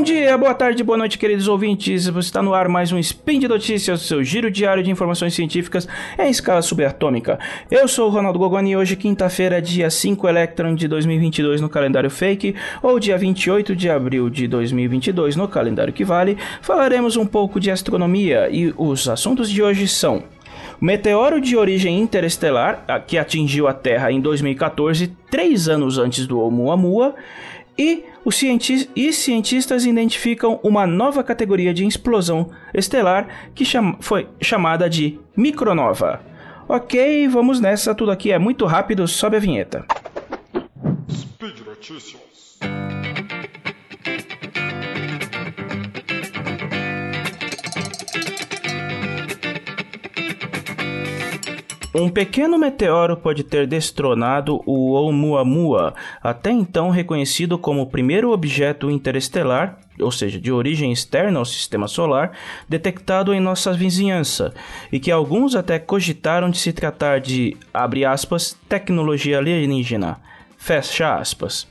Bom dia, boa tarde, boa noite, queridos ouvintes. Você está no ar mais um Spin de Notícias, seu giro diário de informações científicas em escala subatômica. Eu sou o Ronaldo Gogoni e hoje, quinta-feira, dia 5 Electron de 2022 no calendário fake, ou dia 28 de abril de 2022 no calendário que vale, falaremos um pouco de astronomia e os assuntos de hoje são... O meteoro de origem interestelar, que atingiu a Terra em 2014, três anos antes do Oumuamua, e os cientistas, e cientistas identificam uma nova categoria de explosão estelar que cham, foi chamada de micronova. Ok, vamos nessa, tudo aqui é muito rápido, sobe a vinheta. Speed Notícias. Um pequeno meteoro pode ter destronado o Oumuamua, até então reconhecido como o primeiro objeto interestelar, ou seja, de origem externa ao sistema solar, detectado em nossa vizinhança, e que alguns até cogitaram de se tratar de, abre aspas, tecnologia alienígena, fecha aspas.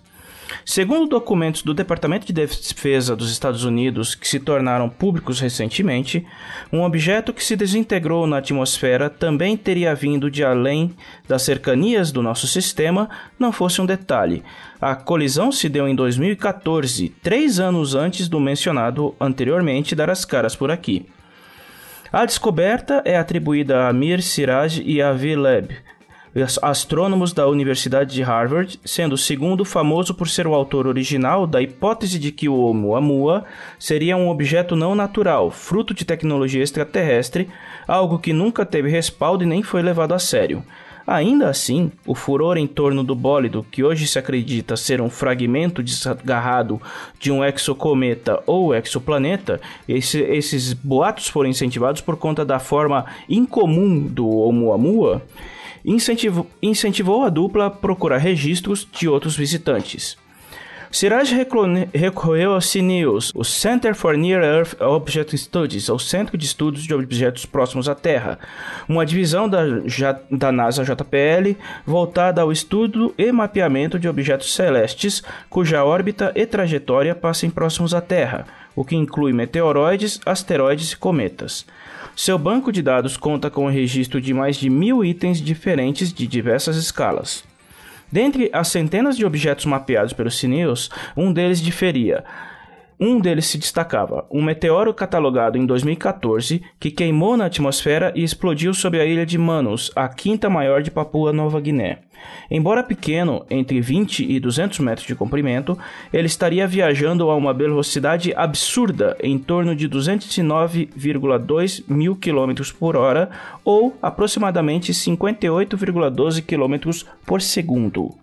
Segundo documentos do Departamento de Defesa dos Estados Unidos que se tornaram públicos recentemente, um objeto que se desintegrou na atmosfera também teria vindo de além das cercanias do nosso sistema, não fosse um detalhe. A colisão se deu em 2014, três anos antes do mencionado anteriormente dar as caras por aqui. A descoberta é atribuída a Mir Siraj e a V-Lab, astrônomos da Universidade de Harvard, sendo o segundo famoso por ser o autor original da hipótese de que o Oumuamua seria um objeto não natural, fruto de tecnologia extraterrestre, algo que nunca teve respaldo e nem foi levado a sério. Ainda assim, o furor em torno do bólido, que hoje se acredita ser um fragmento desgarrado de um exocometa ou exoplaneta, esse, esses boatos foram incentivados por conta da forma incomum do Oumuamua, incentivou, incentivou a dupla a procurar registros de outros visitantes. Siraj recorreu ao CNEOS, o Center for Near Earth Object Studies, ou Centro de Estudos de Objetos Próximos à Terra, uma divisão da, da NASA JPL voltada ao estudo e mapeamento de objetos celestes cuja órbita e trajetória passem próximos à Terra, o que inclui meteoroides, asteroides e cometas. Seu banco de dados conta com o registro de mais de mil itens diferentes de diversas escalas. Dentre as centenas de objetos mapeados pelos CNews, um deles diferia um deles se destacava, um meteoro catalogado em 2014 que queimou na atmosfera e explodiu sobre a ilha de Manus, a quinta maior de Papua Nova Guiné. Embora pequeno, entre 20 e 200 metros de comprimento, ele estaria viajando a uma velocidade absurda, em torno de 209,2 mil km por hora, ou aproximadamente 58,12 km por segundo.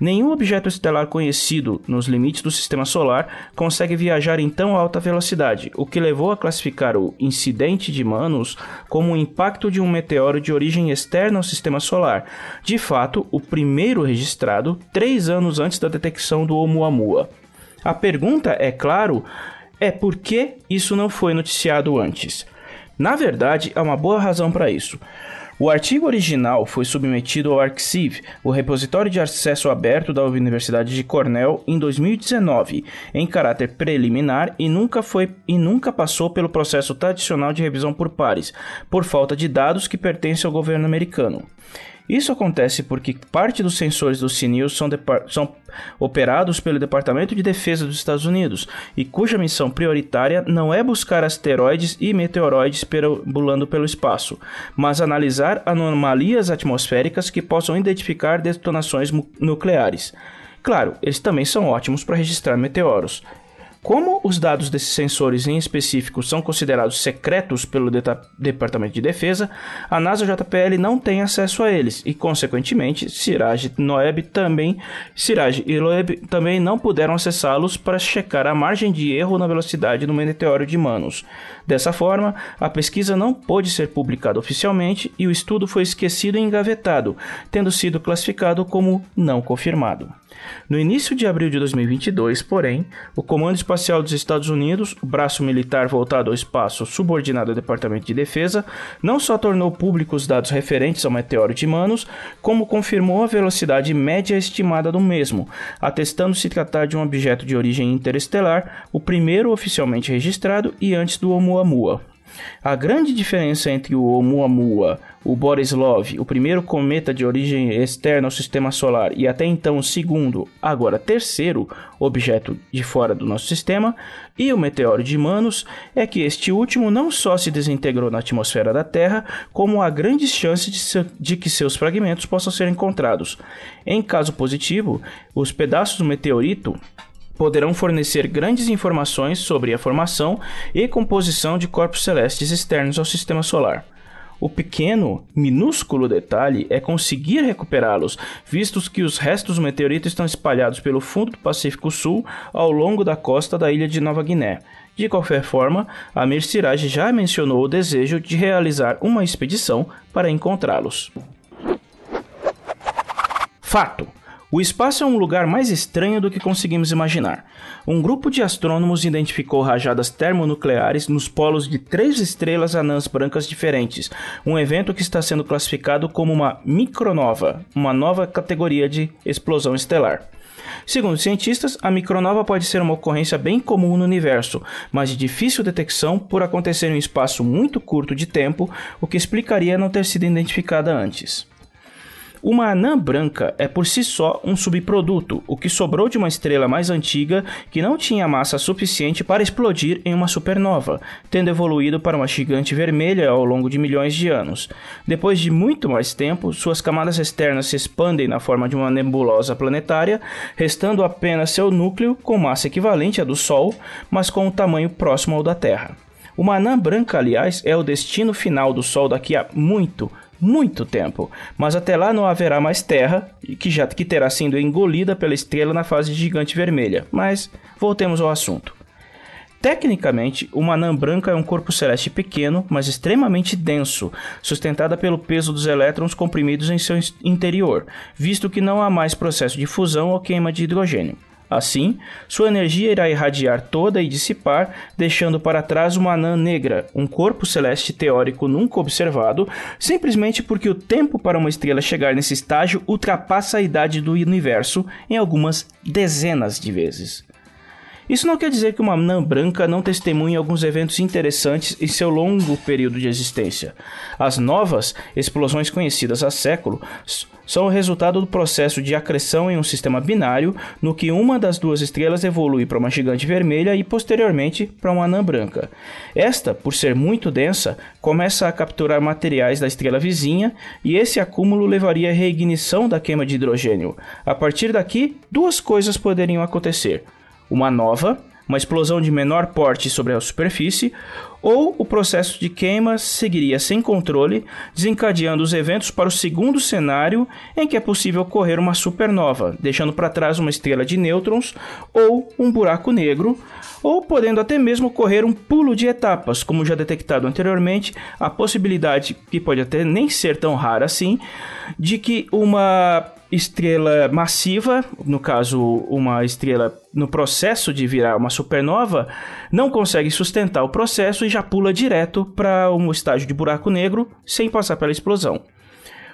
Nenhum objeto estelar conhecido nos limites do sistema solar consegue viajar em tão alta velocidade, o que levou a classificar o incidente de Manus como o impacto de um meteoro de origem externa ao sistema solar, de fato, o primeiro registrado três anos antes da detecção do Oumuamua. A pergunta, é claro, é por que isso não foi noticiado antes? Na verdade, há uma boa razão para isso. O artigo original foi submetido ao Arxiv, o repositório de acesso aberto da Universidade de Cornell, em 2019, em caráter preliminar e nunca foi e nunca passou pelo processo tradicional de revisão por pares, por falta de dados que pertencem ao governo americano. Isso acontece porque parte dos sensores do CNews são, são, operados pelo Departamento de Defesa dos Estados Unidos e cuja missão prioritária não é buscar asteroides e meteoroides perambulando pelo espaço, mas analisar anomalias atmosféricas que possam identificar detonações nucleares. Claro, eles também são ótimos para registrar meteoros. Como os dados desses sensores em específico são considerados secretos pelo Departamento de Defesa, a NASA JPL não tem acesso a eles e, consequentemente, Siraj Noeb também, Siraj e Loeb também não puderam acessá-los para checar a margem de erro na velocidade do meteoro de Manos. Dessa forma, a pesquisa não pôde ser publicada oficialmente e o estudo foi esquecido e engavetado, tendo sido classificado como não confirmado. No início de abril de 2022, porém, o Comando Espacial dos Estados Unidos, o braço militar voltado ao espaço subordinado ao Departamento de Defesa, não só tornou públicos os dados referentes ao meteoro de Manos, como confirmou a velocidade média estimada do mesmo, atestando se tratar de um objeto de origem interestelar, o primeiro oficialmente registrado e antes do Oumuamua. A grande diferença entre o Oumuamua, o Borislov, o primeiro cometa de origem externa ao sistema solar e até então o segundo, agora terceiro objeto de fora do nosso sistema, e o meteoro de Manos, é que este último não só se desintegrou na atmosfera da Terra, como há grandes chances de, se, de que seus fragmentos possam ser encontrados. Em caso positivo, os pedaços do meteorito poderão fornecer grandes informações sobre a formação e composição de corpos celestes externos ao sistema solar. O pequeno, minúsculo detalhe é conseguir recuperá-los, vistos que os restos do meteorito estão espalhados pelo fundo do Pacífico Sul ao longo da costa da ilha de Nova Guiné. De qualquer forma, Amir Siraj já mencionou o desejo de realizar uma expedição para encontrá-los. Fato: o espaço é um lugar mais estranho do que conseguimos imaginar. Um grupo de astrônomos identificou rajadas termonucleares nos polos de três estrelas anãs brancas diferentes, um evento que está sendo classificado como uma micronova, uma nova categoria de explosão estelar. Segundo cientistas, a micronova pode ser uma ocorrência bem comum no universo, mas de difícil detecção por acontecer em um espaço muito curto de tempo, o que explicaria não ter sido identificada antes. Uma anã branca é por si só um subproduto, o que sobrou de uma estrela mais antiga que não tinha massa suficiente para explodir em uma supernova, tendo evoluído para uma gigante vermelha ao longo de milhões de anos. Depois de muito mais tempo, suas camadas externas se expandem na forma de uma nebulosa planetária, restando apenas seu núcleo com massa equivalente à do Sol, mas com um tamanho próximo ao da Terra. Uma anã branca, aliás, é o destino final do Sol daqui a muito, muito tempo, mas até lá não haverá mais Terra, que já que terá sido engolida pela estrela na fase gigante vermelha. Mas voltemos ao assunto. Tecnicamente, uma anã branca é um corpo celeste pequeno, mas extremamente denso, sustentada pelo peso dos elétrons comprimidos em seu interior, visto que não há mais processo de fusão ou queima de hidrogênio. Assim, sua energia irá irradiar toda e dissipar, deixando para trás uma anã negra, um corpo celeste teórico nunca observado, simplesmente porque o tempo para uma estrela chegar nesse estágio ultrapassa a idade do universo em algumas dezenas de vezes. Isso não quer dizer que uma anã branca não testemunhe alguns eventos interessantes em seu longo período de existência. As novas explosões conhecidas há séculos são o resultado do processo de acreção em um sistema binário, no que uma das duas estrelas evolui para uma gigante vermelha e posteriormente para uma anã branca. Esta, por ser muito densa, começa a capturar materiais da estrela vizinha e esse acúmulo levaria à reignição da queima de hidrogênio. A partir daqui, duas coisas poderiam acontecer uma nova, uma explosão de menor porte sobre a superfície, ou o processo de queima seguiria sem controle, desencadeando os eventos para o segundo cenário em que é possível ocorrer uma supernova, deixando para trás uma estrela de nêutrons ou um buraco negro, ou podendo até mesmo ocorrer um pulo de etapas, como já detectado anteriormente, a possibilidade, que pode até nem ser tão rara assim, de que uma estrela massiva, no caso, uma estrela no processo de virar uma supernova, não consegue sustentar o processo e já pula direto para um estágio de buraco negro sem passar pela explosão.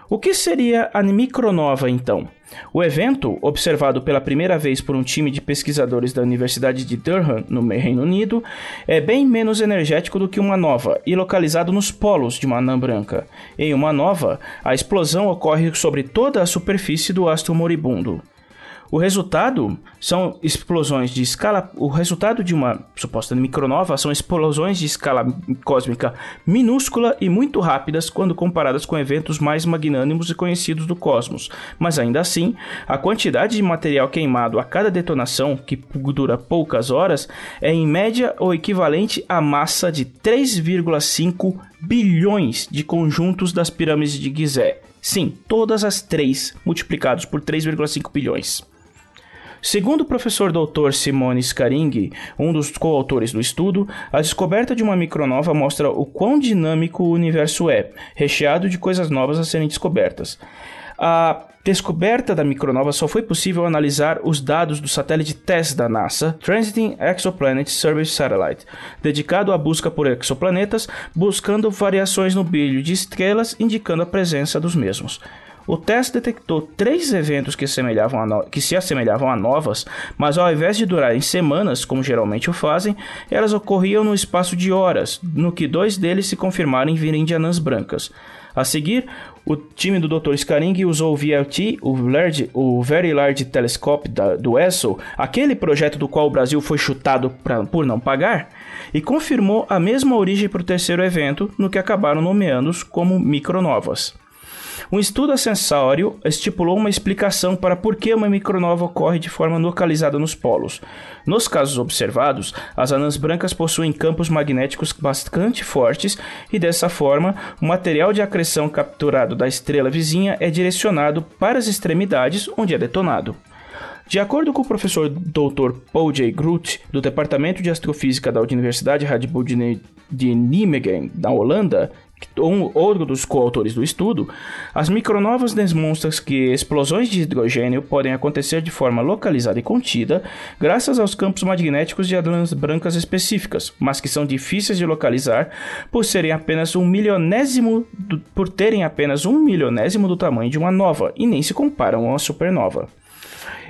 O que seria a micronova então? O evento, observado pela primeira vez por um time de pesquisadores da Universidade de Durham, no Reino Unido, é bem menos energético do que uma nova e localizado nos polos de uma anã branca. Em uma nova, a explosão ocorre sobre toda a superfície do astro moribundo. O resultado são explosões de escala. O resultado de uma suposta micronova são explosões de escala cósmica minúscula e muito rápidas quando comparadas com eventos mais magnânimos e conhecidos do cosmos. Mas ainda assim, a quantidade de material queimado a cada detonação, que dura poucas horas, é em média o equivalente à massa de 3,5 bilhões de conjuntos das pirâmides de Gizé. Sim, todas as três multiplicados por 3,5 bilhões. Segundo o professor Dr. Simone Scaringhi, um dos coautores do estudo, a descoberta de uma micronova mostra o quão dinâmico o universo é, recheado de coisas novas a serem descobertas. A descoberta da micronova só foi possível analisar os dados do satélite TESS da NASA, Transiting Exoplanet Survey Satellite, dedicado à busca por exoplanetas, buscando variações no brilho de estrelas indicando a presença dos mesmos. O teste detectou três eventos que, no... que, se assemelhavam a novas, mas ao invés de durarem semanas, como geralmente o fazem, elas ocorriam no espaço de horas, no que dois deles se confirmaram em virem de anãs brancas. A seguir, o time do Dr. Scaring usou o VLT, o, Large, o Very Large Telescope da, do ESO, aquele projeto do qual o Brasil foi chutado pra, por não pagar, e confirmou a mesma origem para o terceiro evento, no que acabaram nomeando como micronovas. Um estudo acessório estipulou uma explicação para por que uma micronova ocorre de forma localizada nos polos. Nos casos observados, as anãs brancas possuem campos magnéticos bastante fortes e dessa forma, o material de acreção capturado da estrela vizinha é direcionado para as extremidades onde é detonado. De acordo com o professor Dr. Paul J. Groot, do Departamento de Astrofísica da Universidade Radboud de Nijmegen, da Holanda, um, outro dos coautores do estudo, as micronovas demonstram que explosões de hidrogênio podem acontecer de forma localizada e contida, graças aos campos magnéticos de anãs brancas específicas, mas que são difíceis de localizar por serem apenas um milionésimo do, por terem apenas um milionésimo do tamanho de uma nova e nem se comparam a uma supernova.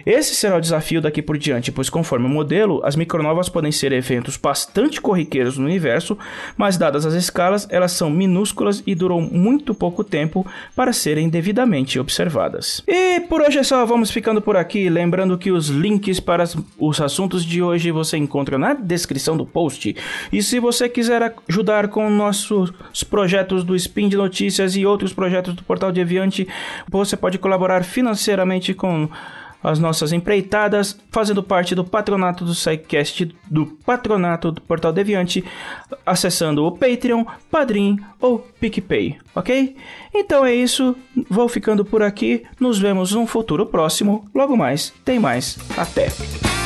Esse será o desafio daqui por diante, pois conforme o modelo, as micronovas podem ser eventos bastante corriqueiros no universo, mas dadas as escalas, elas são minúsculas e duram muito pouco tempo para serem devidamente observadas. E por hoje é só, vamos ficando por aqui, lembrando que os links para os assuntos de hoje você encontra na descrição do post. E se você quiser ajudar com nossos projetos do Spin de Notícias e outros projetos do Portal Deviante, você pode colaborar financeiramente com as nossas empreitadas, fazendo parte do patronato do SciCast, do patronato do Portal Deviante, acessando o Patreon, Padrim ou PicPay, ok? Então é isso, vou ficando por aqui, nos vemos num futuro próximo, logo mais, tem mais, até!